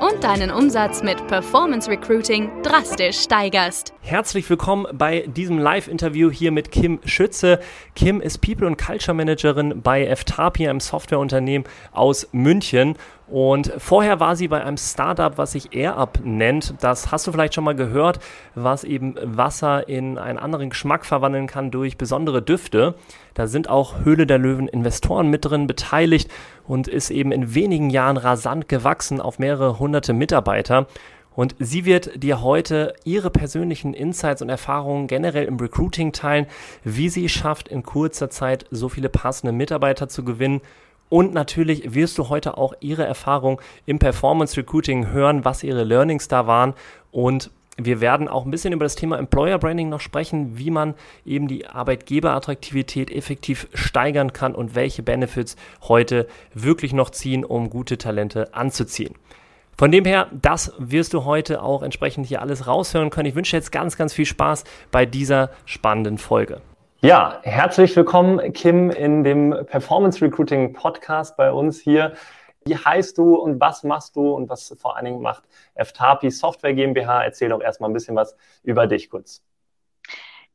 und deinen Umsatz mit Performance Recruiting drastisch steigerst. Herzlich willkommen bei diesem Live-Interview hier mit Kim Schütze. Kim ist People- und Culture Managerin bei FTAPI, einem Softwareunternehmen aus München. Und vorher war sie bei einem Startup, was sich AirUp nennt. Das hast du vielleicht schon mal gehört, was eben Wasser in einen anderen Geschmack verwandeln kann durch besondere Düfte. Da sind auch Höhle der Löwen Investoren mit drin beteiligt und ist eben in wenigen Jahren rasant gewachsen auf mehrere hunderte Mitarbeiter. Und sie wird dir heute ihre persönlichen Insights und Erfahrungen generell im Recruiting teilen, wie sie schafft, in kurzer Zeit so viele passende Mitarbeiter zu gewinnen und natürlich wirst du heute auch ihre Erfahrung im Performance Recruiting hören, was ihre Learnings da waren. Und wir werden auch ein bisschen über das Thema Employer Branding noch sprechen, wie man eben die Arbeitgeberattraktivität effektiv steigern kann und welche Benefits heute wirklich noch ziehen, um gute Talente anzuziehen. Von dem her, das wirst du heute auch entsprechend hier alles raushören können. Ich wünsche jetzt ganz, ganz viel Spaß bei dieser spannenden Folge. Ja, herzlich willkommen, Kim, in dem Performance Recruiting Podcast bei uns hier. Wie heißt du und was machst du und was vor allen Dingen macht FTAPI Software GmbH? Erzähl doch erstmal ein bisschen was über dich kurz.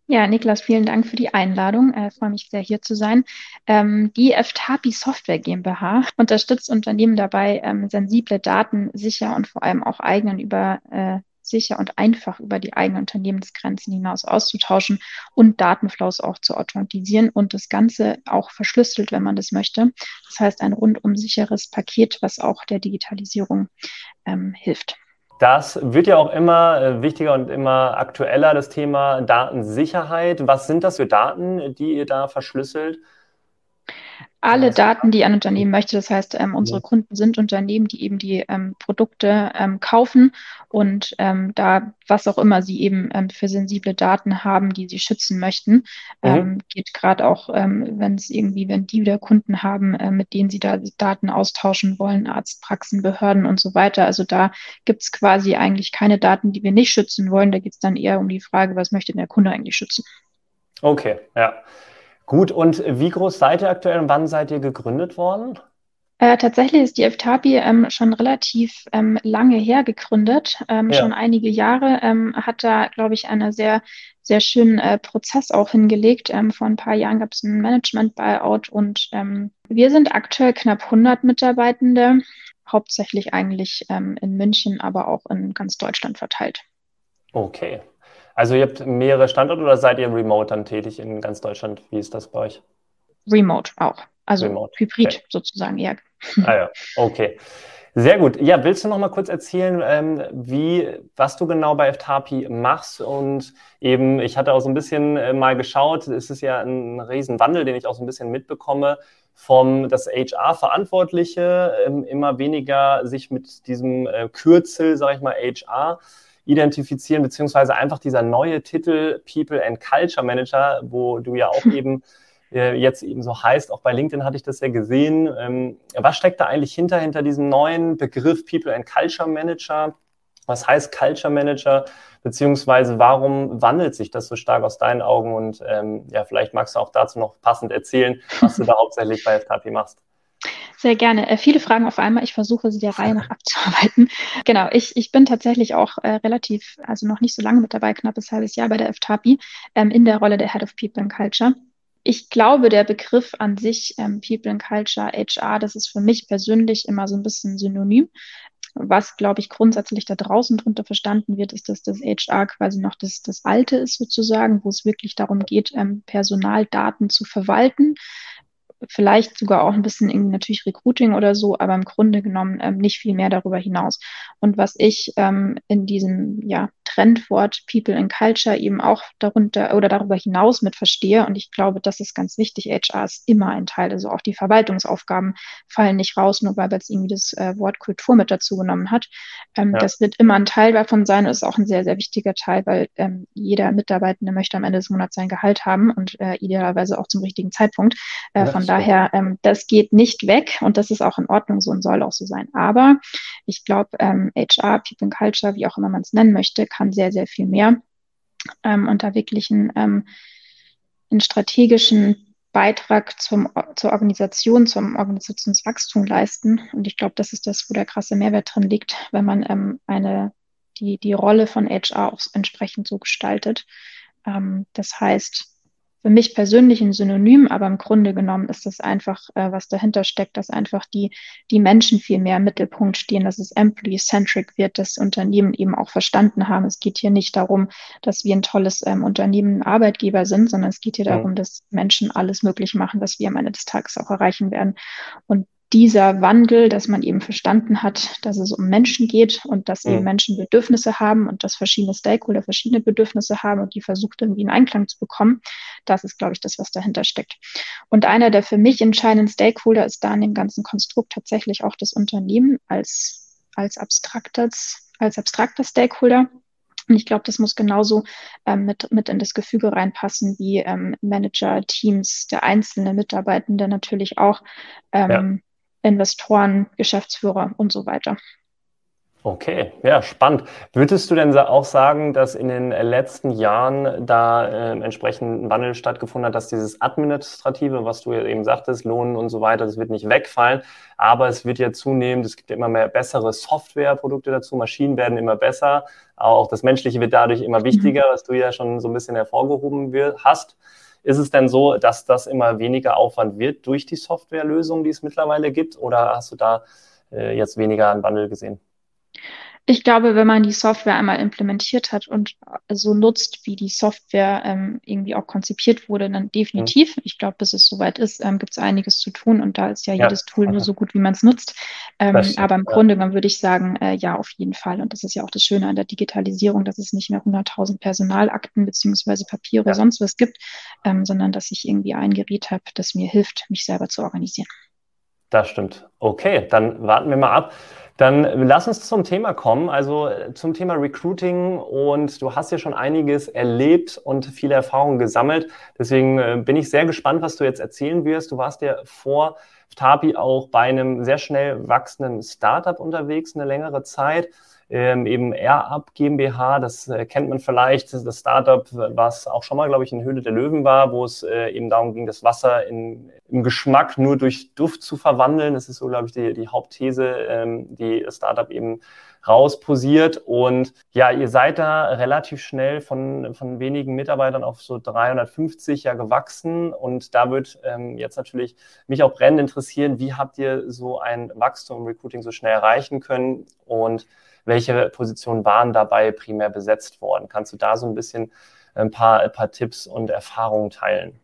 Ja, Niklas, vielen Dank für die Einladung. Äh, freue mich sehr, hier zu sein. Ähm, die FTAPI Software GmbH unterstützt Unternehmen dabei, ähm, sensible Daten sicher und vor allem auch eigenen über äh, sicher und einfach über die eigenen Unternehmensgrenzen hinaus auszutauschen und Datenflows auch zu automatisieren und das Ganze auch verschlüsselt, wenn man das möchte. Das heißt, ein rundum sicheres Paket, was auch der Digitalisierung ähm, hilft. Das wird ja auch immer äh, wichtiger und immer aktueller, das Thema Datensicherheit. Was sind das für Daten, die ihr da verschlüsselt? Alle Daten, die ein Unternehmen möchte. Das heißt, ähm, unsere. Kunden sind Unternehmen, die eben die ähm, Produkte ähm, kaufen und ähm, da, was auch immer sie eben ähm, für sensible Daten haben, die sie schützen möchten, mhm. Ähm, geht gerade auch, wenn es irgendwie, wenn die wieder Kunden haben, äh, mit denen sie da Daten austauschen wollen, Arztpraxen, Behörden und so weiter. Also da gibt es quasi eigentlich keine Daten, die wir nicht schützen wollen. Da geht es dann eher um die Frage, was möchte der Kunde eigentlich schützen. Okay, ja. Gut, und wie groß seid ihr aktuell und wann seid ihr gegründet worden? Äh, tatsächlich ist die FTAPI ähm, schon relativ ähm, lange her gegründet, ähm, ja. schon einige Jahre, ähm, hat da, glaube ich, einen sehr, sehr schönen äh, Prozess auch hingelegt. Ähm, vor ein paar Jahren gab es ein Management-Buyout und ähm, wir sind aktuell knapp 100 Mitarbeitende, hauptsächlich eigentlich in München, aber auch in ganz Deutschland verteilt. Okay, also ihr habt mehrere Standorte oder seid ihr remote dann tätig in ganz Deutschland? Wie ist das bei euch? Remote auch. Also remote. Hybrid okay. sozusagen, ja. Ah ja, okay. Sehr gut. Ja, willst du noch mal kurz erzählen, ähm, wie, was du genau bei FTAPI machst? Und eben, ich hatte auch so ein bisschen äh, mal geschaut, es ist ja ein Riesenwandel, den ich auch so ein bisschen mitbekomme, vom das HR-Verantwortliche ähm, immer weniger sich mit diesem äh, Kürzel, sage ich mal, HR identifizieren, beziehungsweise einfach dieser neue Titel People and Culture Manager, wo du ja auch eben äh, jetzt eben so heißt, auch bei LinkedIn hatte ich das ja gesehen. Ähm, was steckt da eigentlich hinter, hinter diesem neuen Begriff People and Culture Manager? Was heißt Culture Manager? Beziehungsweise warum wandelt sich das so stark aus deinen Augen? Und ähm, ja, vielleicht magst du auch dazu noch passend erzählen, was du da hauptsächlich bei FKP machst. Sehr gerne. Äh, viele Fragen auf einmal. Ich versuche sie der Reihe nach abzuarbeiten. Genau, ich, ich bin tatsächlich auch äh, relativ, also noch nicht so lange mit dabei, knappes halbes Jahr bei der FTAPI, ähm, in der Rolle der Head of People and Culture. Ich glaube, der Begriff an sich, ähm, People and Culture, HR, das ist für mich persönlich immer so ein bisschen synonym. Was, glaube ich, grundsätzlich da draußen drunter verstanden wird, ist, dass das HR quasi noch das, das Alte ist sozusagen, wo es wirklich darum geht, ähm, Personaldaten zu verwalten vielleicht sogar auch ein bisschen irgendwie natürlich Recruiting oder so, aber im Grunde genommen ähm, nicht viel mehr darüber hinaus. Und was ich ähm, in diesem ja, Trendwort People in Culture eben auch darunter oder darüber hinaus mit verstehe. Und ich glaube, das ist ganz wichtig. HR ist immer ein Teil. Also auch die Verwaltungsaufgaben fallen nicht raus, nur weil jetzt irgendwie das äh, Wort Kultur mit dazu genommen hat. Ähm, ja. Das wird immer ein Teil davon sein und ist auch ein sehr, sehr wichtiger Teil, weil ähm, jeder Mitarbeitende möchte am Ende des Monats sein Gehalt haben und äh, idealerweise auch zum richtigen Zeitpunkt. Äh, von daher, ähm, das geht nicht weg und das ist auch in Ordnung so und soll auch so sein. Aber ich glaube, ähm, HR, People and Culture, wie auch immer man es nennen möchte, kann sehr, sehr viel mehr ähm, und da ähm, einen strategischen Beitrag zum, zur Organisation, zum Organisationswachstum leisten. Und ich glaube, das ist das, wo der krasse Mehrwert drin liegt, wenn man ähm, eine, die, die Rolle von HR auch entsprechend so gestaltet. Ähm, das heißt, für mich persönlich ein Synonym, aber im Grunde genommen ist das einfach, äh, was dahinter steckt, dass einfach die, die Menschen viel mehr im Mittelpunkt stehen, dass es employee-centric wird, dass Unternehmen eben auch verstanden haben. Es geht hier nicht darum, dass wir ein tolles ähm, Unternehmen, Arbeitgeber sind, sondern es geht hier darum, dass Menschen alles möglich machen, was wir am Ende des Tages auch erreichen werden. Und dieser Wandel, dass man eben verstanden hat, dass es um Menschen geht und dass eben. Menschen Bedürfnisse haben und dass verschiedene Stakeholder verschiedene Bedürfnisse haben und die versucht irgendwie in Einklang zu bekommen. Das ist, glaube ich, das, was dahinter steckt. Und einer der für mich entscheidenden Stakeholder ist da in dem ganzen Konstrukt tatsächlich auch das Unternehmen als, als abstraktes, als abstrakter Stakeholder. Und ich glaube, das muss genauso ähm, mit, mit in das Gefüge reinpassen, wie ähm, Manager, Teams, der einzelne Mitarbeitende natürlich auch. Ähm, ja Investoren, Geschäftsführer und so weiter. Okay, ja, spannend. Würdest du denn auch sagen, dass in den letzten Jahren da äh, entsprechend ein Wandel stattgefunden hat, dass dieses Administrative, was du eben sagtest, Lohnen und so weiter, das wird nicht wegfallen, aber es wird ja zunehmend, es gibt immer mehr bessere Softwareprodukte dazu, Maschinen werden immer besser, auch das Menschliche wird dadurch immer mhm. wichtiger, was du ja schon so ein bisschen hervorgehoben hast. Ist es denn so, dass das immer weniger Aufwand wird durch die Softwarelösung, die es mittlerweile gibt? Oder hast du da äh, jetzt weniger einen Wandel gesehen? Ich glaube, wenn man die Software einmal implementiert hat und so nutzt, wie die Software ähm, irgendwie auch konzipiert wurde, dann definitiv. Mhm. Ich glaube, bis es soweit ist, ähm, gibt es einiges zu tun und da ist ja, ja. jedes Tool nur so gut, wie man es nutzt. Ähm, aber im ja. Grunde genommen würde ich sagen, äh, ja, auf jeden Fall. Und das ist ja auch das Schöne an der Digitalisierung, dass es nicht mehr 100.000 Personalakten beziehungsweise Papiere ja. sonst was gibt, ähm, sondern dass ich irgendwie ein Gerät habe, das mir hilft, mich selber zu organisieren. Das stimmt. Okay, dann warten wir mal ab. Dann lass uns zum Thema kommen, also äh, zum Thema Recruiting. Und du hast ja schon einiges erlebt und viele Erfahrungen gesammelt. Deswegen äh, bin ich sehr gespannt, was du jetzt erzählen wirst. Du warst ja vor Tapi auch bei einem sehr schnell wachsenden Startup unterwegs, eine längere Zeit ähm, eben AirUp GmbH, das äh, kennt man vielleicht, das Startup, was auch schon mal, glaube ich, in Höhle der Löwen war, wo es äh, eben darum ging, das Wasser in, im Geschmack nur durch Duft zu verwandeln. Das ist so, glaube ich, die, die Hauptthese, ähm, die das Startup eben rausposiert. Und ja, ihr seid da relativ schnell von, von wenigen Mitarbeitern auf so 350 ja gewachsen. Und da wird ähm, jetzt natürlich mich auch brennend interessieren, wie habt ihr so ein Wachstum im Recruiting so schnell erreichen können? Und welche Positionen waren dabei primär besetzt worden? Kannst du da so ein bisschen ein paar, ein paar Tipps und Erfahrungen teilen?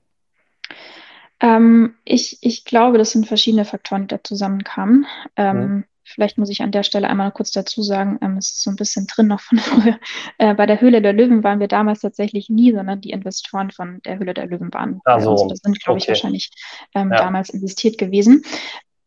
Ähm, ich, ich glaube, das sind verschiedene Faktoren, die da zusammenkamen. Ähm, mhm. Vielleicht muss ich an der Stelle einmal kurz dazu sagen, ähm, es ist so ein bisschen drin noch von früher. Äh, bei der Höhle der Löwen waren wir damals tatsächlich nie, sondern die Investoren von der Höhle der Löwen waren. Also, also das sind, glaube okay. ich, wahrscheinlich ähm, ja. damals investiert gewesen.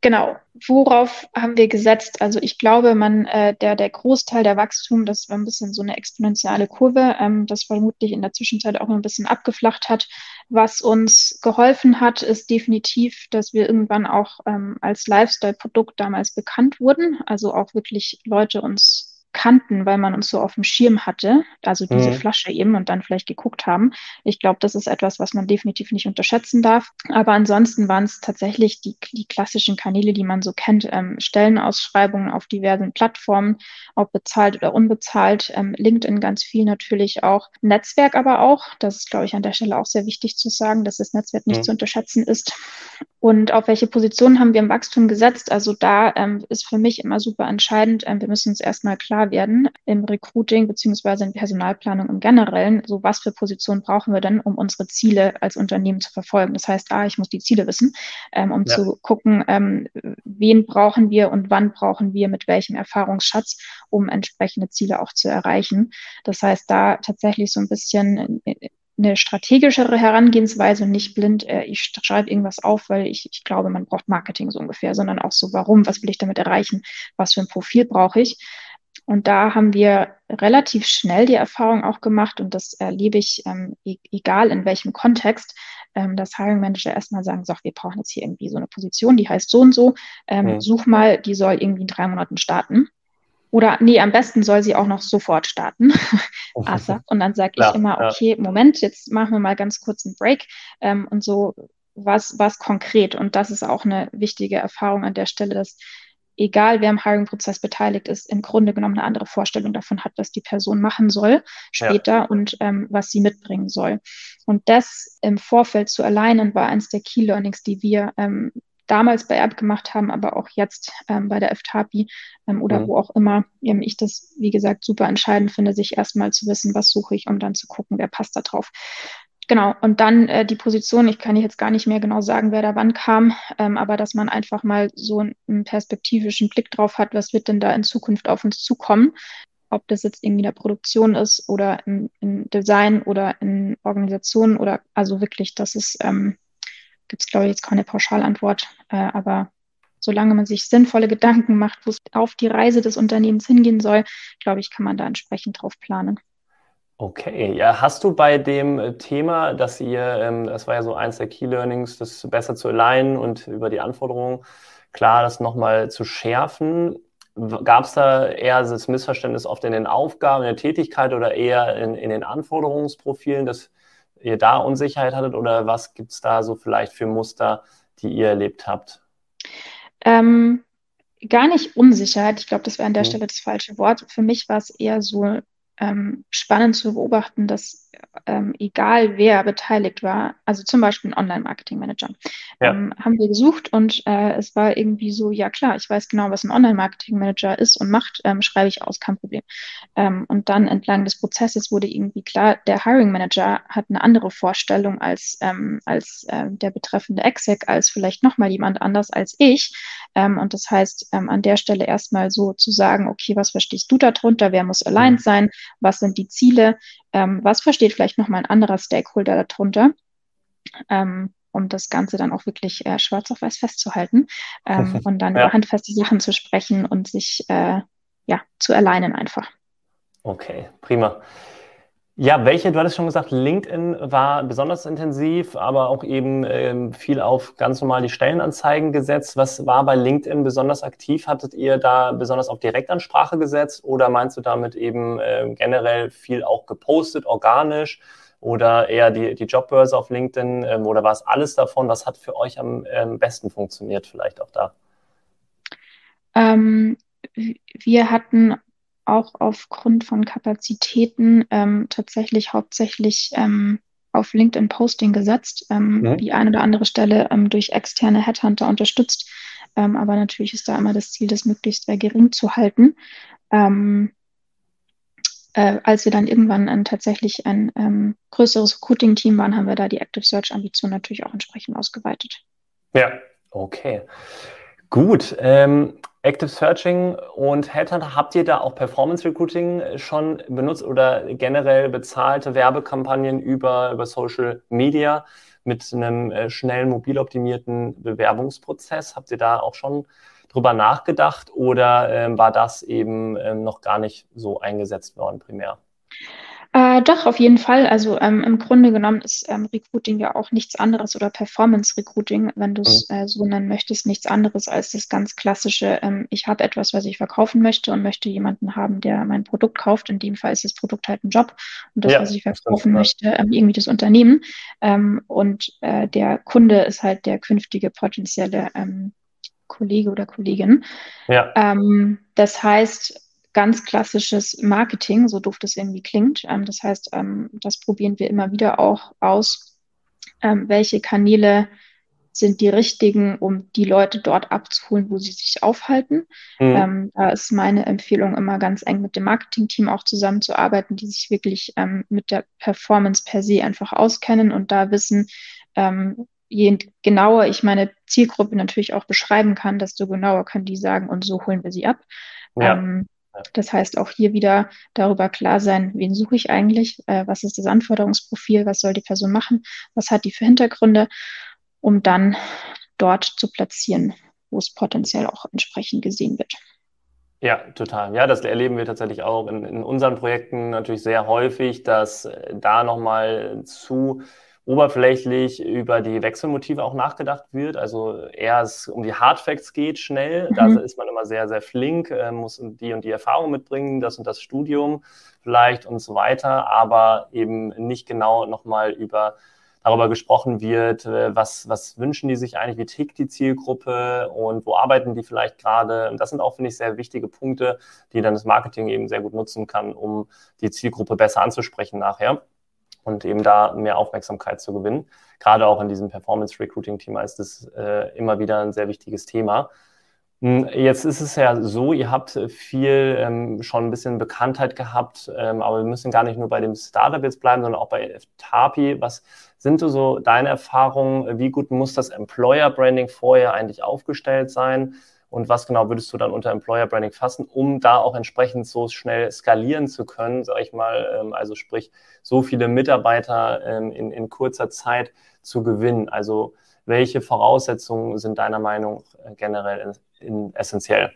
Genau. Worauf haben wir gesetzt? Also ich glaube, man, äh, der, der Großteil der Wachstum, das war ein bisschen so eine exponentielle Kurve, ähm, das vermutlich in der Zwischenzeit auch ein bisschen abgeflacht hat. Was uns geholfen hat, ist definitiv, dass wir irgendwann auch ähm, als Lifestyle-Produkt damals bekannt wurden. Also auch wirklich Leute uns kannten, weil man uns so auf dem Schirm hatte, also diese mhm. Flasche eben und dann vielleicht geguckt haben. Ich glaube, das ist etwas, was man definitiv nicht unterschätzen darf. Aber ansonsten waren es tatsächlich die, die klassischen Kanäle, die man so kennt, ähm, Stellenausschreibungen auf diversen Plattformen, ob bezahlt oder unbezahlt, ähm, LinkedIn ganz viel natürlich auch, Netzwerk aber auch. Das ist, glaube ich, an der Stelle auch sehr wichtig zu sagen, dass das Netzwerk nicht mhm. zu unterschätzen ist. Und auf welche Positionen haben wir im Wachstum gesetzt? Also da ähm, ist für mich immer super entscheidend. Ähm, wir müssen uns erstmal klar werden im Recruiting beziehungsweise in Personalplanung im Generellen. So was für Positionen brauchen wir denn, um unsere Ziele als Unternehmen zu verfolgen? Das heißt, ah, ich muss die Ziele wissen, ähm, um ja. zu gucken, ähm, wen brauchen wir und wann brauchen wir mit welchem Erfahrungsschatz, um entsprechende Ziele auch zu erreichen. Das heißt, da tatsächlich so ein bisschen eine strategischere Herangehensweise und nicht blind, äh, ich schreibe irgendwas auf, weil ich, ich glaube, man braucht Marketing so ungefähr, sondern auch so, warum, was will ich damit erreichen, was für ein Profil brauche ich. Und da haben wir relativ schnell die Erfahrung auch gemacht und das erlebe ich, ähm, e egal in welchem Kontext, ähm, dass Hiring Manager erstmal sagen, so, wir brauchen jetzt hier irgendwie so eine Position, die heißt so und so, ähm, mhm. such mal, die soll irgendwie in drei Monaten starten. Oder nee, am besten soll sie auch noch sofort starten. ASAP. Und dann sage ich immer, okay, Moment, jetzt machen wir mal ganz kurz einen Break ähm, und so was, was konkret. Und das ist auch eine wichtige Erfahrung an der Stelle, dass egal wer im Hiring-Prozess beteiligt ist, im Grunde genommen eine andere Vorstellung davon hat, was die Person machen soll später ja. und ähm, was sie mitbringen soll. Und das im Vorfeld zu alleinen war eines der Key Learnings, die wir ähm, damals bei Erb gemacht haben, aber auch jetzt ähm, bei der FTAPI ähm, oder mhm. wo auch immer ähm, ich das, wie gesagt, super entscheidend finde, sich erstmal zu wissen, was suche ich, um dann zu gucken, wer passt da drauf. Genau, und dann äh, die Position, ich kann jetzt gar nicht mehr genau sagen, wer da wann kam, ähm, aber dass man einfach mal so einen perspektivischen Blick drauf hat, was wird denn da in Zukunft auf uns zukommen, ob das jetzt irgendwie in der Produktion ist oder in, in Design oder in Organisationen oder also wirklich, dass es ähm, gibt es, glaube ich, jetzt keine Pauschalantwort. Äh, aber solange man sich sinnvolle Gedanken macht, wo es auf die Reise des Unternehmens hingehen soll, glaube ich, kann man da entsprechend drauf planen. Okay, ja, hast du bei dem Thema, dass ihr, ähm, das war ja so eins der Key Learnings, das besser zu alignen und über die Anforderungen, klar, das nochmal zu schärfen. Gab es da eher das Missverständnis oft in den Aufgaben, in der Tätigkeit oder eher in, in den Anforderungsprofilen, dass ihr da Unsicherheit hattet oder was gibt es da so vielleicht für Muster, die ihr erlebt habt? Ähm, gar nicht Unsicherheit. Ich glaube, das wäre an der mhm. Stelle das falsche Wort. Für mich war es eher so ähm, spannend zu beobachten, dass ähm, egal wer beteiligt war, also zum Beispiel ein Online-Marketing-Manager, ja. ähm, haben wir gesucht und äh, es war irgendwie so, ja klar, ich weiß genau, was ein Online-Marketing-Manager ist und macht, ähm, schreibe ich aus, kein Problem. Ähm, und dann entlang des Prozesses wurde irgendwie klar, der Hiring-Manager hat eine andere Vorstellung als, ähm, als äh, der betreffende Exec, als vielleicht nochmal jemand anders als ich. Ähm, und das heißt, an der Stelle erstmal so zu sagen, okay, was verstehst du darunter, wer muss aligned mhm. sein, was sind die Ziele, was versteht vielleicht nochmal ein anderer Stakeholder darunter, ähm, um das Ganze dann auch wirklich äh, schwarz auf weiß festzuhalten ähm, und dann ja. über handfeste Sachen zu sprechen und sich äh, ja, zu alleinen einfach. Okay, prima. Ja, welche, du hattest schon gesagt, LinkedIn war besonders intensiv, aber auch eben ähm, viel auf ganz normal die Stellenanzeigen gesetzt. Was war bei LinkedIn besonders aktiv? Hattet ihr da besonders auf Direktansprache gesetzt oder meinst du damit eben äh, generell viel auch gepostet, organisch oder eher die, die Jobbörse auf LinkedIn ähm, oder war es alles davon? Was hat für euch am ähm, besten funktioniert vielleicht auch da? Ähm, wir hatten auch aufgrund von Kapazitäten ähm, tatsächlich hauptsächlich ähm, auf LinkedIn Posting gesetzt, ähm, ja. die eine oder andere Stelle ähm, durch externe Headhunter unterstützt. Ähm, aber natürlich ist da immer das Ziel, das möglichst sehr gering zu halten. Ähm, äh, als wir dann irgendwann ein, tatsächlich ein größeres Recruiting-Team waren, haben wir da die Active Search-Ambition natürlich auch entsprechend ausgeweitet. Ja, okay. Gut. Ähm, Active Searching und Headhunter, habt ihr da auch Performance Recruiting schon benutzt oder generell bezahlte Werbekampagnen über, über Social Media mit einem äh, schnellen, mobil optimierten Bewerbungsprozess? Habt ihr da auch schon drüber nachgedacht oder ähm, war das eben ähm, noch gar nicht so eingesetzt worden primär? Äh, doch, auf jeden Fall. Also ähm, im Grunde genommen ist ähm, Recruiting ja auch nichts anderes oder Performance Recruiting, wenn du es äh, so nennen möchtest, nichts anderes als das ganz klassische, ähm, ich habe etwas, was ich verkaufen möchte und möchte jemanden haben, der mein Produkt kauft. In dem Fall ist das Produkt halt ein Job und das, ja, was ich verkaufen möchte, ähm, irgendwie das Unternehmen. Ähm, und äh, der Kunde ist halt der künftige potenzielle ähm, Kollege oder Kollegin. Ja. das heißt, ganz klassisches Marketing, so doof das irgendwie klingt. Ähm, das heißt, ähm, das probieren wir immer wieder auch aus, ähm, welche Kanäle sind die richtigen, um die Leute dort abzuholen, wo sie sich aufhalten. Mhm. Ähm, da ist meine Empfehlung immer ganz eng mit dem Marketing-Team auch zusammenzuarbeiten, die sich wirklich ähm, mit der Performance per se einfach auskennen und da wissen, ähm, je genauer ich meine Zielgruppe natürlich auch beschreiben kann, desto genauer können die sagen, und so holen wir sie ab. Ja. Das heißt, auch hier wieder darüber klar sein, wen suche ich eigentlich, äh, was ist das Anforderungsprofil, was soll die Person machen, was hat die für Hintergründe, um dann dort zu platzieren, wo es potenziell auch entsprechend gesehen wird. Ja, total. Ja, das erleben wir tatsächlich auch in, in unseren Projekten natürlich sehr häufig, dass äh, da nochmal zu oberflächlich über die Wechselmotive auch nachgedacht wird. Also eher es um die Hardfacts geht schnell. Mhm. Da ist man immer sehr, sehr flink, äh, muss die und die Erfahrung mitbringen, das und das Studium vielleicht und so weiter, aber eben nicht genau nochmal über darüber gesprochen wird, äh, was, was wünschen die sich eigentlich, wie tickt die Zielgruppe und wo arbeiten die vielleicht gerade. Und das sind auch, finde ich, sehr wichtige Punkte, die dann das Marketing eben sehr gut nutzen kann, um die Zielgruppe besser anzusprechen nachher und eben da mehr Aufmerksamkeit zu gewinnen. Gerade auch in diesem Performance-Recruiting-Thema ist das äh, immer wieder ein sehr wichtiges Thema. Hm, jetzt ist es ja so, ihr habt viel ähm, schon ein bisschen Bekanntheit gehabt, ähm, aber wir müssen gar nicht nur bei dem Startup jetzt bleiben, sondern auch bei Tapi. Was sind so deine Erfahrungen? Wie gut muss das Employer Branding vorher eigentlich aufgestellt sein? Und was genau würdest du dann unter Employer Branding fassen, um da auch entsprechend so schnell skalieren zu können, sage ich mal, ähm, also sprich, so viele Mitarbeiter ähm, in, in kurzer Zeit zu gewinnen. Also welche Voraussetzungen sind deiner Meinung generell in, in essentiell?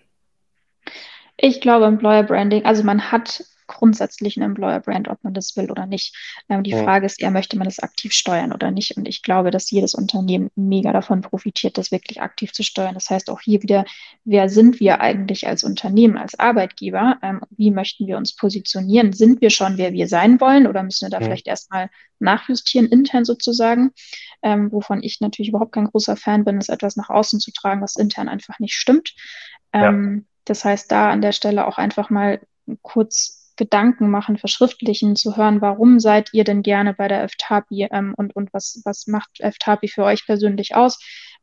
Ich glaube, Employer Branding, also man hat grundsätzlich ein Employer Brand, ob man das will oder nicht. Ähm, die ja. Frage ist eher, möchte man das aktiv steuern oder nicht? Und ich glaube, dass jedes Unternehmen mega davon profitiert, das wirklich aktiv zu steuern. Das heißt auch hier wieder, wer sind wir eigentlich als Unternehmen, als Arbeitgeber? Ähm, wie möchten wir uns positionieren? Sind wir schon, wer wir sein wollen oder müssen wir da ja. vielleicht erstmal nachjustieren, intern sozusagen? Ähm, wovon ich natürlich überhaupt kein großer Fan bin, ist etwas nach außen zu tragen, was intern einfach nicht stimmt. Ja. Ähm, das heißt, da an der Stelle auch einfach mal kurz Gedanken machen, verschriftlichen, zu hören, warum seid ihr denn gerne bei der FTAPI ähm, und, und was, was macht FTAPI für euch persönlich aus,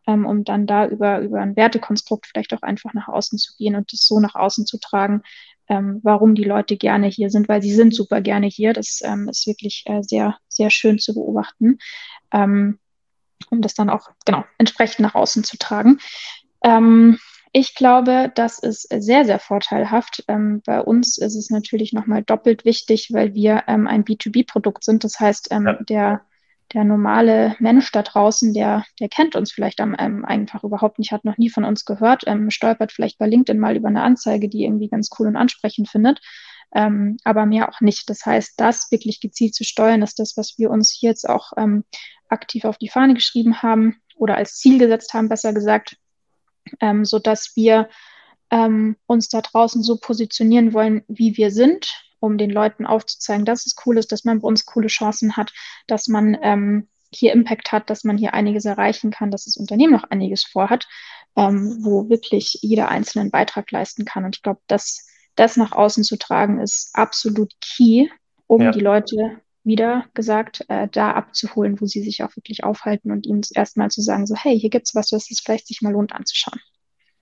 ähm, um dann da über, über ein Wertekonstrukt vielleicht auch einfach nach außen zu gehen und das so nach außen zu tragen, ähm, warum die Leute gerne hier sind, weil sie sind super gerne hier. Das ähm, ist wirklich äh, sehr, sehr schön zu beobachten, ähm, um das dann auch genau entsprechend nach außen zu tragen. Ähm, ich glaube, das ist sehr, sehr vorteilhaft. Ähm, bei uns ist es natürlich nochmal doppelt wichtig, weil wir ähm, ein B2B-Produkt sind. Das heißt, ähm, ja. der, der normale Mensch da draußen, der, der kennt uns vielleicht am, ähm, einfach überhaupt nicht, hat noch nie von uns gehört, ähm, stolpert vielleicht bei LinkedIn mal über eine Anzeige, die irgendwie ganz cool und ansprechend findet. Ähm, aber mehr auch nicht. Das heißt, das wirklich gezielt zu steuern, ist das, was wir uns hier jetzt auch aktiv auf die Fahne geschrieben haben oder als Ziel gesetzt haben, besser gesagt, ähm, sodass wir ähm, uns da draußen so positionieren wollen, wie wir sind, um den Leuten aufzuzeigen, dass es cool ist, dass man bei uns coole Chancen hat, dass man ähm, hier Impact hat, dass man hier einiges erreichen kann, dass das Unternehmen noch einiges vorhat, ähm, wo wirklich jeder einzelne einen Beitrag leisten kann. Und ich glaube, das, das nach außen zu tragen, ist absolut key, um ja. die Leute wieder gesagt, äh, da abzuholen, wo sie sich auch wirklich aufhalten und ihnen erstmal zu sagen, so, hey, hier gibt es was, was es vielleicht sich mal lohnt anzuschauen.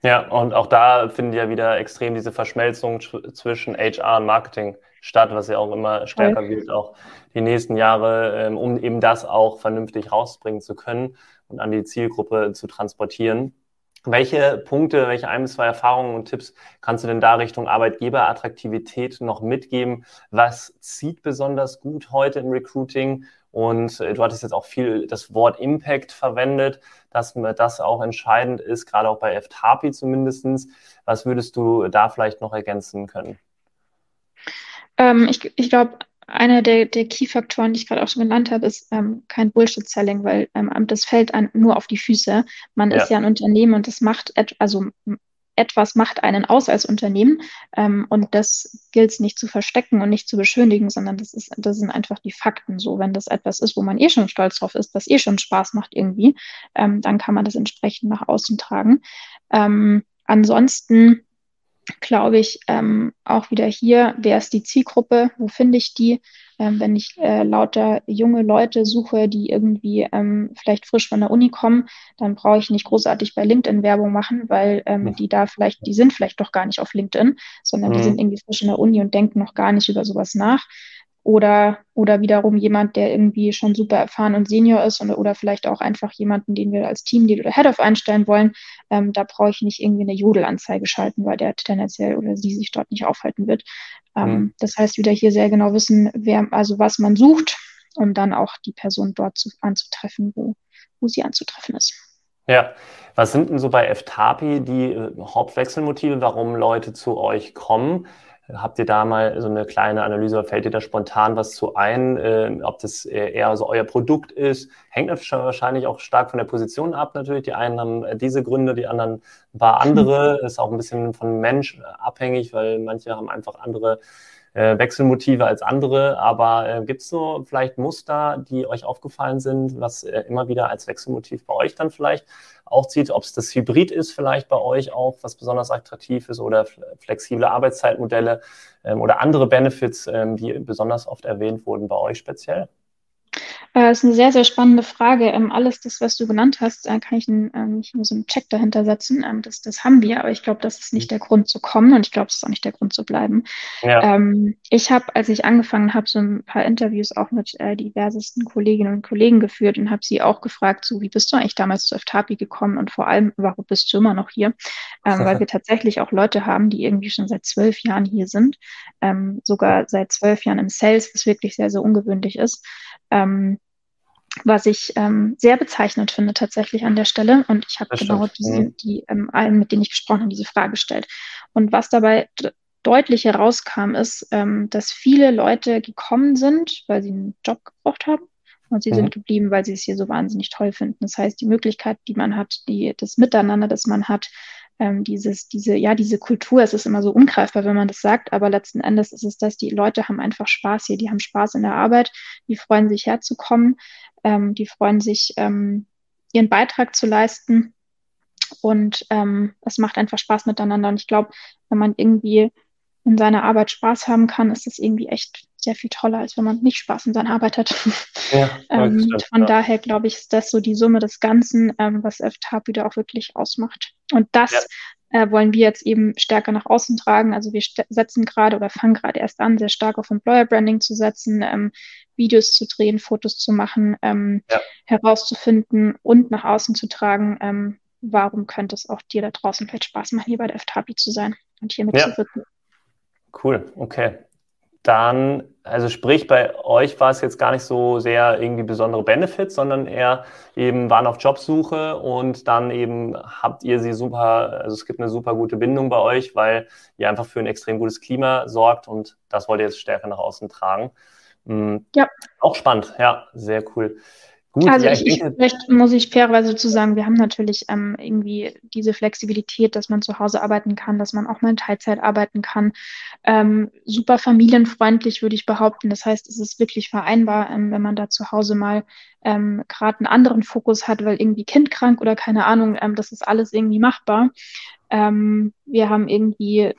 Ja, und auch da findet ja wieder extrem diese Verschmelzung zwischen HR und Marketing statt, was ja auch immer stärker Voll. wird, auch die nächsten Jahre, ähm, um eben das auch vernünftig rausbringen zu können und an die Zielgruppe zu transportieren. Welche Punkte, welche ein bis zwei Erfahrungen und Tipps kannst du denn da Richtung Arbeitgeberattraktivität noch mitgeben? Was zieht besonders gut heute im Recruiting? Und äh, du hattest jetzt auch viel das Wort Impact verwendet, dass das auch entscheidend ist, gerade auch bei FTAPI zumindest. Was würdest du da vielleicht noch ergänzen können? Ähm, ich ich glaube, einer der, der Key-Faktoren, die ich gerade auch schon genannt habe, ist ähm, kein Bullshit-Selling, weil ähm, das fällt einem nur auf die Füße. Man ja. ist ja ein Unternehmen und das macht, et also etwas macht einen aus als Unternehmen ähm, und das gilt es nicht zu verstecken und nicht zu beschönigen, sondern das, ist, das sind einfach die Fakten so. Wenn das etwas ist, wo man eh schon stolz drauf ist, was eh schon Spaß macht irgendwie, ähm, dann kann man das entsprechend nach außen tragen. Ähm, ansonsten glaube ich, ähm, auch wieder hier, wer ist die Zielgruppe, wo finde ich die, Ähm, wenn ich äh, lauter junge Leute suche, die irgendwie ähm, vielleicht frisch von der Uni kommen, dann brauche ich nicht großartig bei LinkedIn Werbung machen, weil ähm, die da vielleicht, die sind vielleicht doch gar nicht auf LinkedIn, sondern mhm. die sind irgendwie frisch in der Uni und denken noch gar nicht über sowas nach oder, oder wiederum jemand, der irgendwie schon super erfahren und Senior ist und, oder vielleicht auch einfach jemanden, den wir als Teamlead oder Head of einstellen wollen. Ähm, da brauche ich nicht irgendwie eine Jodelanzeige schalten, weil der tendenziell oder sie sich dort nicht aufhalten wird. Ähm, mhm. Das heißt, wieder hier sehr genau wissen, wer, also was man sucht, um dann auch die Person dort zu, anzutreffen, wo, wo sie anzutreffen ist. Ja, was sind denn so bei FTAPI die äh, Hauptwechselmotive, warum Leute zu euch kommen? Habt ihr da mal so eine kleine Analyse oder fällt dir da spontan was zu ein, äh, ob das eher so euer Produkt ist? Hängt wahrscheinlich auch stark von der Position ab natürlich. Die einen haben äh, diese Gründe, die anderen ein paar andere. Ist auch ein bisschen von Mensch abhängig, weil manche haben einfach andere äh, Wechselmotive als andere. Aber äh, gibt es so vielleicht Muster, die euch aufgefallen sind, was äh, immer wieder als Wechselmotiv bei euch dann vielleicht auch zieht? Ob es das Hybrid ist vielleicht bei euch auch, was besonders attraktiv ist oder flexible Arbeitszeitmodelle ähm, oder andere Benefits, ähm, die besonders oft erwähnt wurden bei euch speziell? Das äh, ist eine sehr, sehr spannende Frage. Ähm, alles das, was du genannt hast, äh, kann ich ähm, nicht nur so einen Check dahinter setzen. Ähm, das, das haben wir, aber ich glaube, das ist nicht der Grund zu kommen und ich glaube, es ist auch nicht der Grund zu bleiben. Ja. ich habe, als ich angefangen habe, so ein paar Interviews auch mit äh, diversesten Kolleginnen und Kollegen geführt und habe sie auch gefragt, so wie bist du eigentlich damals zu FTAPI gekommen und vor allem, warum bist du immer noch hier? weil wir tatsächlich auch Leute haben, die irgendwie schon seit zwölf Jahren hier sind, sogar seit zwölf Jahren im Sales, was wirklich sehr, sehr ungewöhnlich ist ähm, was ich ähm, sehr bezeichnend finde tatsächlich an der Stelle. Und ich habe genau diese, mhm. die ähm, allen, mit denen ich gesprochen habe, diese Frage gestellt. Und was dabei deutlich herauskam, ist, ähm, dass viele Leute gekommen sind, weil sie einen Job gebraucht haben. Und sie mhm. sind geblieben, weil sie es hier so wahnsinnig toll finden. Das heißt, die Möglichkeit, die man hat, die, das Miteinander, das man hat, ähm, dieses, diese, ja, diese Kultur, es ist immer so ungreifbar, wenn man das sagt, aber letzten Endes ist es das, die Leute haben einfach Spaß hier, die haben Spaß in der Arbeit, die freuen sich herzukommen, ähm, die freuen sich, ähm, ihren Beitrag zu leisten und ähm, es macht einfach Spaß miteinander. Und ich glaube, wenn man irgendwie in seiner Arbeit Spaß haben kann, ist das irgendwie echt sehr viel toller, als wenn man nicht Spaß in seiner Arbeit hat. Ja, ähm, stimmt, von ja. daher glaube ich, ist das so die Summe des Ganzen, ähm, was FTAP wieder auch wirklich ausmacht. Und das ja. äh, wollen wir jetzt eben stärker nach außen tragen. Also wir setzen gerade oder fangen gerade erst an, sehr stark auf Employer Branding zu setzen, ähm, Videos zu drehen, Fotos zu machen, ähm, herauszufinden und nach außen zu tragen, ähm, warum könnte es auch dir da draußen vielleicht Spaß machen, hier bei der FTAPI zu sein und hier mitzuwirken. Cool, okay. Dann, also sprich, bei euch war es jetzt gar nicht so sehr irgendwie besondere Benefits, sondern eher eben waren auf Jobsuche und dann eben habt ihr sie super, also es gibt eine super gute Bindung bei euch, weil ihr einfach für ein extrem gutes Klima sorgt und das wollt ihr jetzt stärker nach außen tragen. Mhm. Ja. Auch spannend, ja, sehr cool. Gut, also ja, ich, ich, vielleicht muss ich fairerweise zu sagen, wir haben natürlich ähm, irgendwie diese Flexibilität, dass man zu Hause arbeiten kann, dass man auch mal in Teilzeit arbeiten kann. Ähm, super familienfreundlich, würde ich behaupten. Das heißt, es ist wirklich vereinbar, ähm, wenn man da zu Hause mal ähm, gerade einen anderen Fokus hat, weil irgendwie Kind krank oder keine Ahnung, ähm, das ist alles irgendwie machbar. Ähm, wir haben irgendwie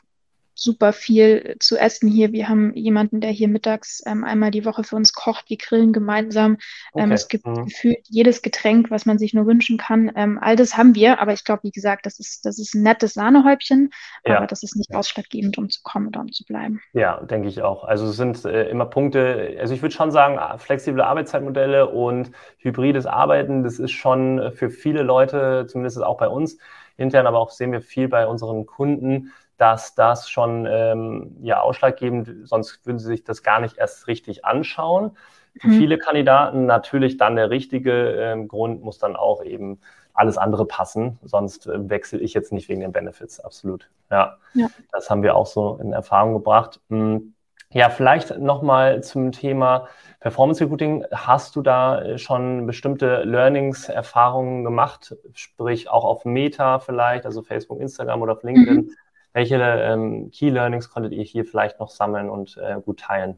super viel zu essen hier. Wir haben jemanden, der hier mittags ähm, einmal die Woche für uns kocht. Wir grillen gemeinsam. Ähm, okay. Es gibt mhm. gefühlt jedes Getränk, was man sich nur wünschen kann. Ähm, all das haben wir, aber ich glaube, wie gesagt, das ist, das ist ein nettes Sahnehäubchen, ja. aber das ist nicht ausschlaggebend, um zu kommen oder um zu bleiben. Ja, denke ich auch. Also es sind äh, immer Punkte, also ich würde schon sagen, flexible Arbeitszeitmodelle und hybrides Arbeiten, das ist schon für viele Leute, zumindest auch bei uns intern, aber auch sehen wir viel bei unseren Kunden, dass das schon ähm, ja ausschlaggebend, sonst würden sie sich das gar nicht erst richtig anschauen. Für mhm. viele Kandidaten natürlich dann der richtige ähm, Grund muss dann auch eben alles andere passen, sonst äh, wechsle ich jetzt nicht wegen den Benefits, absolut. Ja, ja. das haben wir auch so in Erfahrung gebracht. Hm. Ja, vielleicht nochmal zum Thema Performance Recruiting. Hast du da äh, schon bestimmte Learnings, Erfahrungen gemacht, sprich auch auf Meta vielleicht, also Facebook, Instagram oder auf LinkedIn? Mhm. Welche ähm, Key Learnings konntet ihr hier vielleicht noch sammeln und äh, gut teilen?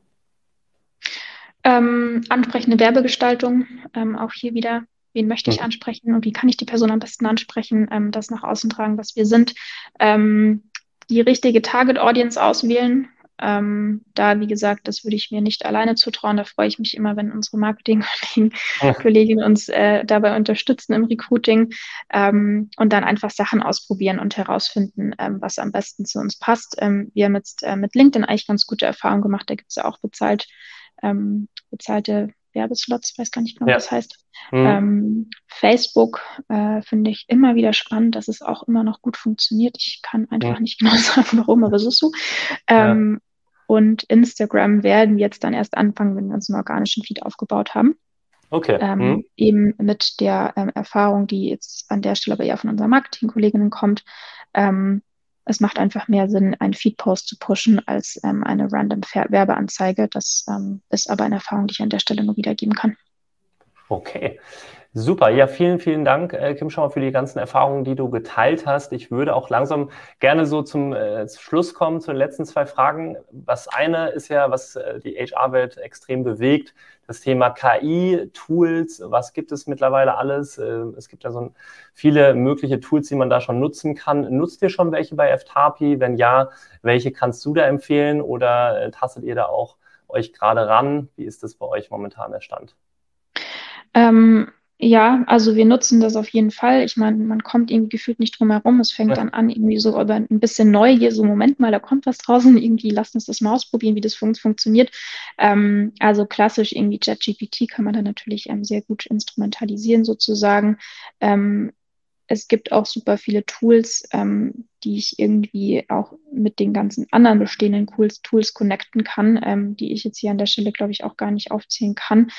Ähm, ansprechende Werbegestaltung, ähm, auch hier wieder, wen möchte ich mhm. ansprechen und wie kann ich die Person am besten ansprechen, ähm, das nach außen tragen, was wir sind. Ähm, die richtige Target Audience auswählen, Ähm, da, wie gesagt, das würde ich mir nicht alleine zutrauen. Da freue ich mich immer, wenn unsere Marketing-Kolleginnen ja. uns äh, dabei unterstützen im Recruiting ähm, und dann einfach Sachen ausprobieren und herausfinden, ähm, was am besten zu uns passt. Ähm, wir haben jetzt äh, mit LinkedIn eigentlich ganz gute Erfahrungen gemacht. Da gibt es ja auch bezahlt, ähm, bezahlte Werbeslots, weiß gar nicht genau, ja. was das heißt. Mhm. Ähm, Facebook äh, finde ich immer wieder spannend, dass es auch immer noch gut funktioniert. Ich kann einfach mhm. nicht genau sagen, warum, aber es ist so. Ähm. Und Instagram werden jetzt dann erst anfangen, wenn wir uns einen organischen Feed aufgebaut haben. Okay. Ähm, mhm. Eben mit der ähm, Erfahrung, die jetzt an der Stelle aber eher von unseren Marketingkolleginnen kommt, ähm, es macht einfach mehr Sinn, einen Feed-Post zu pushen als ähm, eine random Werbeanzeige. Das ähm, ist aber eine Erfahrung, die ich an der Stelle nur wiedergeben kann. Okay. Super, ja, vielen, vielen Dank, äh, Kim Schauer, für die ganzen Erfahrungen, die du geteilt hast. Ich würde auch langsam gerne so zum äh, Schluss kommen, zu den letzten zwei Fragen. Was eine ist ja, was äh, die HR-Welt extrem bewegt, das Thema KI, Tools, was gibt es mittlerweile alles? Äh, es gibt ja so viele mögliche Tools, die man da schon nutzen kann. Nutzt ihr schon welche bei FTAPI? Wenn ja, welche kannst du da empfehlen oder äh, tastet ihr da auch euch gerade ran? Wie ist das bei euch momentan der Stand? Ähm, ja, also wir nutzen das auf jeden Fall. Ich meine, man kommt irgendwie gefühlt nicht drum herum. Es fängt ja. dann an, irgendwie so über ein bisschen Neugier, so Moment mal, da kommt was draußen, irgendwie lasst uns das mal ausprobieren, wie das fun funktioniert. Ähm, also klassisch irgendwie ChatGPT kann man dann natürlich ähm, sehr gut instrumentalisieren sozusagen. Ähm, es gibt auch super viele Tools, ähm, die ich irgendwie auch mit den ganzen anderen bestehenden Tools, Tools connecten kann, ähm, die ich jetzt hier an der Stelle, glaube ich, auch gar nicht aufzählen kann.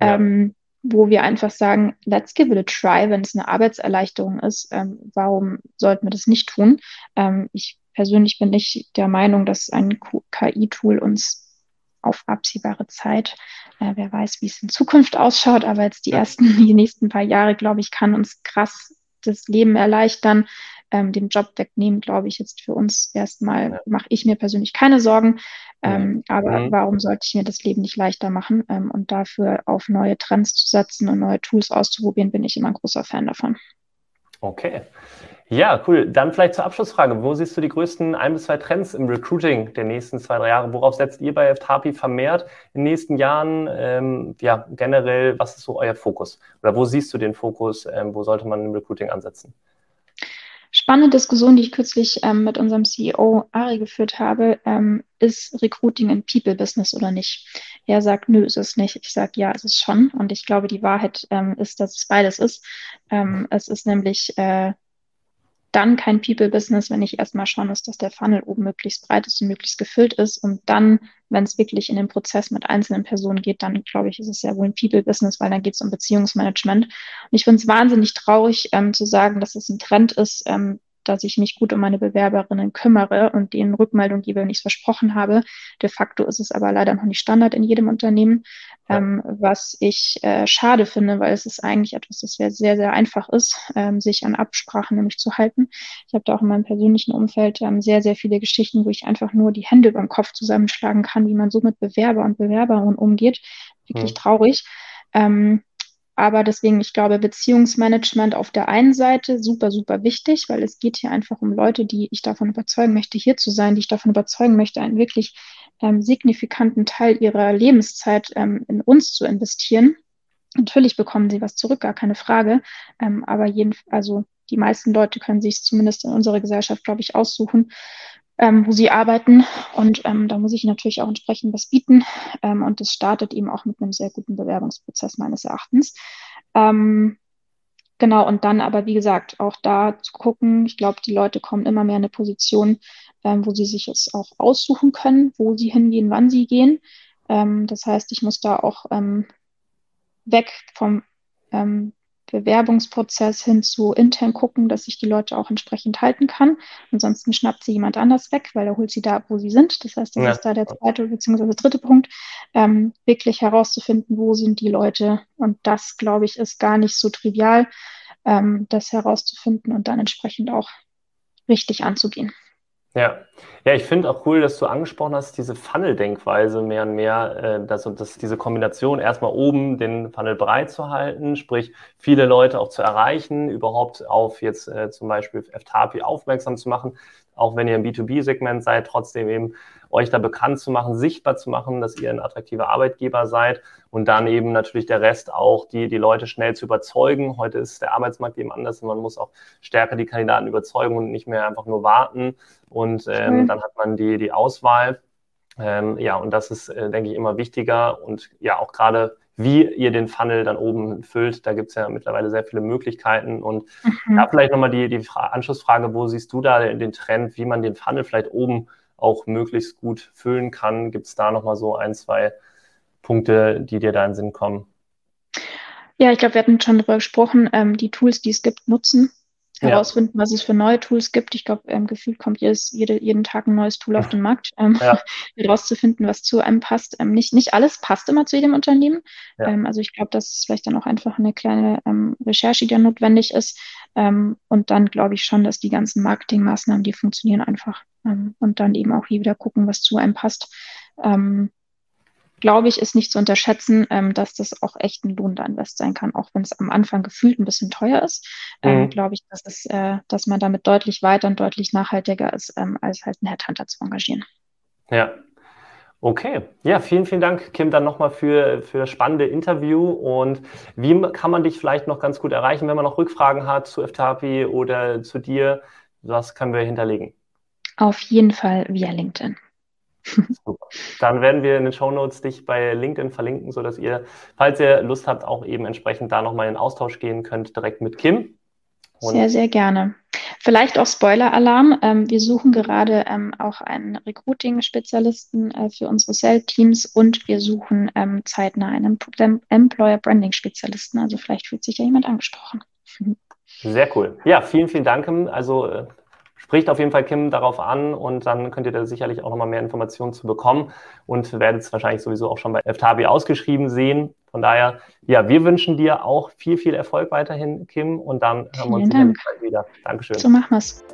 Ja. Ähm, wo wir einfach sagen, let's give it a try, wenn es eine Arbeitserleichterung ist, ähm, warum sollten wir das nicht tun? Ähm, ich persönlich bin nicht der Meinung, dass ein KI-Tool uns auf absehbare Zeit, äh, wer weiß, wie es in Zukunft ausschaut, aber jetzt die ersten, die nächsten paar Jahre, glaube ich, kann uns krass das Leben erleichtern ähm, den Job wegnehmen, glaube ich, jetzt für uns erstmal, ja. mache ich mir persönlich keine Sorgen. Ähm, ja. Aber mhm. warum sollte ich mir das Leben nicht leichter machen? Ähm, und dafür auf neue Trends zu setzen und neue Tools auszuprobieren, bin ich immer ein großer Fan davon. Okay. Ja, cool. Dann vielleicht zur Abschlussfrage. Wo siehst du die größten ein bis zwei Trends im Recruiting der nächsten zwei, drei Jahre? Worauf setzt ihr bei FTAPI vermehrt in den nächsten Jahren? Ähm, ja, generell, was ist so euer Fokus? Oder wo siehst du den Fokus? Ähm, wo sollte man im Recruiting ansetzen? Spannende Diskussion, die ich kürzlich ähm, mit unserem CEO Ari geführt habe, ähm, ist Recruiting ein People Business oder nicht? Er sagt, nö, ist es nicht. Ich sage, ja, ist es schon. Und ich glaube, die Wahrheit ähm, ist, dass es beides ist. Ähm, es ist nämlich äh, dann kein People-Business, wenn ich erstmal schauen muss, dass der Funnel oben möglichst breit ist und möglichst gefüllt ist. Und dann, wenn es wirklich in den Prozess mit einzelnen Personen geht, dann glaube ich, ist es ja wohl ein People-Business, weil dann geht es um Beziehungsmanagement. Und ich finde es wahnsinnig traurig ähm, zu sagen, dass es ein Trend ist, ähm, dass ich mich gut um meine Bewerberinnen kümmere und denen Rückmeldung gebe, wenn ich es versprochen habe. De facto ist es aber leider noch nicht Standard in jedem Unternehmen, ja. ähm, was ich äh, schade finde, weil es ist eigentlich etwas, das sehr, sehr einfach ist, ähm, sich an Absprachen nämlich zu halten. Ich habe da auch in meinem persönlichen Umfeld ähm, sehr, sehr viele Geschichten, wo ich einfach nur die Hände über den Kopf zusammenschlagen kann, wie man so mit Bewerber und Bewerberinnen umgeht. Wirklich ja. traurig. Ähm, aber deswegen, ich glaube, Beziehungsmanagement auf der einen Seite super, super wichtig, weil es geht hier einfach um Leute, die ich davon überzeugen möchte, hier zu sein, die ich davon überzeugen möchte, einen wirklich ähm, signifikanten Teil ihrer Lebenszeit ähm, in uns zu investieren. Natürlich bekommen sie was zurück, gar keine Frage. Ähm, aber jeden, also die meisten Leute können sich zumindest in unserer Gesellschaft, glaube ich, aussuchen, ähm, wo sie arbeiten. Und ähm, da muss ich natürlich auch entsprechend was bieten. Ähm, und das startet eben auch mit einem sehr guten Bewerbungsprozess meines Erachtens. Ähm, genau, und dann aber, wie gesagt, auch da zu gucken, ich glaube, die Leute kommen immer mehr in eine Position, ähm, wo sie sich es auch aussuchen können, wo sie hingehen, wann sie gehen. Ähm, das heißt, ich muss da auch weg vom Bewerbungsprozess hin zu intern gucken, dass ich die Leute auch entsprechend halten kann. Ansonsten schnappt sie jemand anders weg, weil er holt sie da, wo sie sind. Das heißt, das ja. ist da der zweite bzw. dritte Punkt, ähm, wirklich herauszufinden, wo sind die Leute. Und das, glaube ich, ist gar nicht so trivial, ähm, das herauszufinden und dann entsprechend auch richtig anzugehen. Ja, Ja, ich finde auch cool, dass du angesprochen hast, diese Funnel-Denkweise mehr und mehr, äh, dass, dass diese Kombination erstmal oben den Funnel breit zu halten, sprich viele Leute auch zu erreichen, überhaupt auf jetzt äh, zum Beispiel FTAPI aufmerksam zu machen, auch wenn ihr im B2B-Segment seid, trotzdem eben euch da bekannt zu machen, sichtbar zu machen, dass ihr ein attraktiver Arbeitgeber seid und dann eben natürlich der Rest auch, die, die Leute schnell zu überzeugen. Heute ist der Arbeitsmarkt eben anders und man muss auch stärker die Kandidaten überzeugen und nicht mehr einfach nur warten und ähm, mhm. dann hat man die, die Auswahl. Ähm, ja, und das ist, äh, denke ich, immer wichtiger und ja, auch gerade wie ihr den Funnel dann oben füllt. Da gibt es ja mittlerweile sehr viele Möglichkeiten. Und mhm. da vielleicht nochmal die, die Anschlussfrage, wo siehst du da den Trend, wie man den Funnel vielleicht oben auch möglichst gut füllen kann? Gibt es da nochmal so ein, zwei Punkte, die dir da in den Sinn kommen? Ja, ich glaube, wir hatten schon darüber gesprochen, ähm, die Tools, die es gibt, nutzen herausfinden, ja. was es für neue Tools gibt. Ich glaube, ähm, gefühlt kommt jedes, jede, jeden Tag ein neues Tool auf den Markt, ähm, ja. herauszufinden, was zu einem passt. Ähm, nicht, nicht alles passt immer zu jedem Unternehmen. Ja. Ähm, also ich glaube, das ist vielleicht dann auch einfach eine kleine ähm, Recherche, die dann notwendig ist. Ähm, und dann glaube ich schon, dass die ganzen Marketingmaßnahmen, die funktionieren einfach. und dann eben auch hier wieder gucken, was zu einem passt glaube ich, ist nicht zu unterschätzen, ähm, dass das auch echt ein lohnender Invest sein kann, auch wenn es am Anfang gefühlt ein bisschen teuer ist. Ähm, mhm. Glaube ich, dass, es, äh, dass man damit deutlich weiter und deutlich nachhaltiger ist, ähm, als halt einen Headhunter zu engagieren. Ja. Okay, ja, vielen, vielen Dank, Kim, dann nochmal für, für das spannende Interview. Und wie kann man dich vielleicht noch ganz gut erreichen, wenn man noch Rückfragen hat zu FTAPI oder zu dir? Was können wir hinterlegen? Auf jeden Fall via LinkedIn. Super. Dann werden wir in den Show Notes dich bei LinkedIn verlinken, sodass ihr, falls ihr Lust habt, auch eben entsprechend da nochmal in Austausch gehen könnt, direkt mit Kim. Und sehr, sehr gerne. Vielleicht auch Spoiler-Alarm. Ähm, wir suchen gerade ähm, auch einen Recruiting-Spezialisten äh, für unsere Sales-Teams und wir suchen ähm, zeitnah einen Employer-Branding-Spezialisten. Also vielleicht fühlt sich ja jemand angesprochen. Sehr cool. Ja, vielen, vielen Dank. Also äh, spricht auf jeden Fall Kim darauf an und dann könnt ihr da sicherlich auch nochmal mehr Informationen zu bekommen und werdet es wahrscheinlich sowieso auch schon bei FTABI ausgeschrieben sehen. Von daher, ja, wir wünschen dir auch viel, viel Erfolg weiterhin, Kim, und dann hören wir uns Dank. wieder. Dankeschön. So machen wir es.